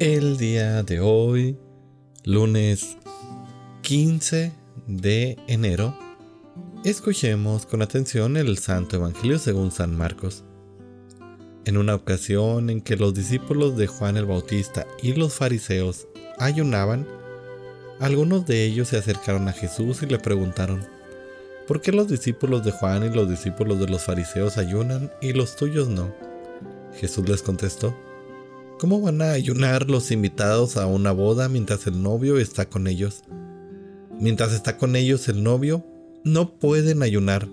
El día de hoy, lunes 15 de enero, escuchemos con atención el Santo Evangelio según San Marcos. En una ocasión en que los discípulos de Juan el Bautista y los fariseos ayunaban, algunos de ellos se acercaron a Jesús y le preguntaron, ¿por qué los discípulos de Juan y los discípulos de los fariseos ayunan y los tuyos no? Jesús les contestó, ¿cómo van a ayunar los invitados a una boda mientras el novio está con ellos? Mientras está con ellos el novio, no pueden ayunar.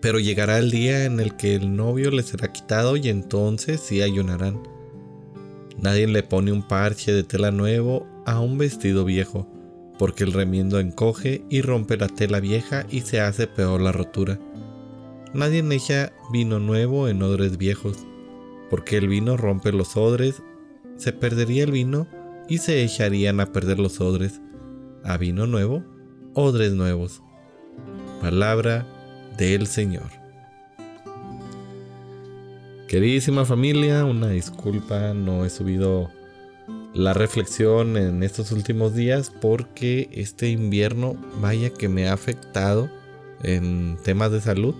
Pero llegará el día en el que el novio les será quitado y entonces sí ayunarán. Nadie le pone un parche de tela nuevo a un vestido viejo, porque el remiendo encoge y rompe la tela vieja y se hace peor la rotura. Nadie echa vino nuevo en odres viejos, porque el vino rompe los odres, se perdería el vino y se echarían a perder los odres. A vino nuevo, odres nuevos. Palabra del Señor. Queridísima familia, una disculpa, no he subido la reflexión en estos últimos días porque este invierno vaya que me ha afectado en temas de salud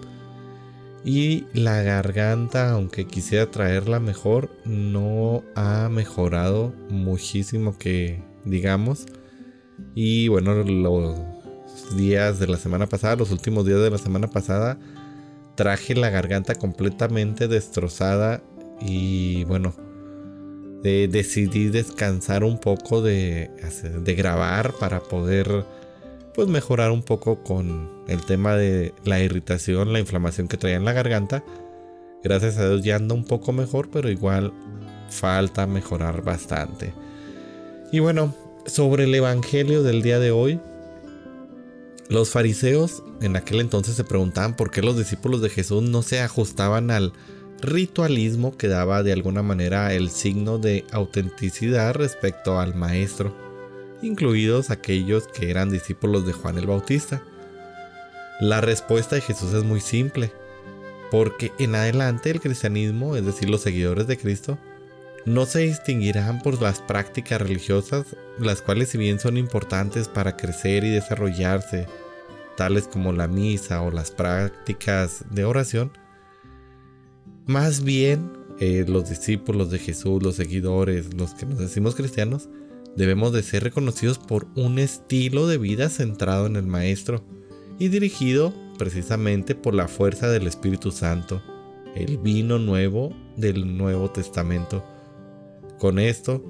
y la garganta aunque quisiera traerla mejor no ha mejorado muchísimo que digamos. Y bueno los días de la semana pasada los últimos días de la semana pasada traje la garganta completamente destrozada y bueno decidí descansar un poco de, de grabar para poder pues mejorar un poco con el tema de la irritación, la inflamación que traía en la garganta. Gracias a Dios ya anda un poco mejor, pero igual falta mejorar bastante. Y bueno, sobre el Evangelio del día de hoy, los fariseos en aquel entonces se preguntaban por qué los discípulos de Jesús no se ajustaban al ritualismo que daba de alguna manera el signo de autenticidad respecto al maestro, incluidos aquellos que eran discípulos de Juan el Bautista. La respuesta de Jesús es muy simple, porque en adelante el cristianismo, es decir, los seguidores de Cristo, no se distinguirán por las prácticas religiosas, las cuales si bien son importantes para crecer y desarrollarse, tales como la misa o las prácticas de oración, más bien, eh, los discípulos de Jesús, los seguidores, los que nos decimos cristianos, debemos de ser reconocidos por un estilo de vida centrado en el Maestro y dirigido precisamente por la fuerza del Espíritu Santo, el vino nuevo del Nuevo Testamento. Con esto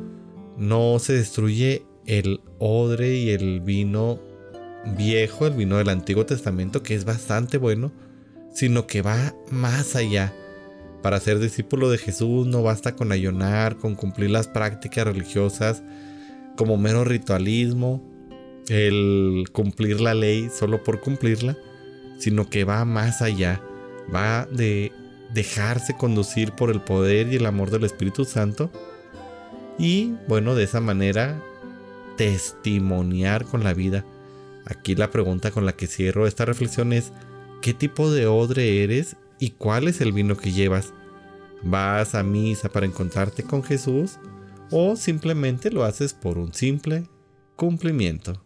no se destruye el odre y el vino viejo, el vino del Antiguo Testamento, que es bastante bueno, sino que va más allá para ser discípulo de Jesús no basta con ayunar, con cumplir las prácticas religiosas como mero ritualismo, el cumplir la ley solo por cumplirla, sino que va más allá, va de dejarse conducir por el poder y el amor del Espíritu Santo y bueno, de esa manera testimoniar con la vida. Aquí la pregunta con la que cierro esta reflexión es, ¿qué tipo de odre eres y cuál es el vino que llevas. ¿Vas a misa para encontrarte con Jesús o simplemente lo haces por un simple cumplimiento?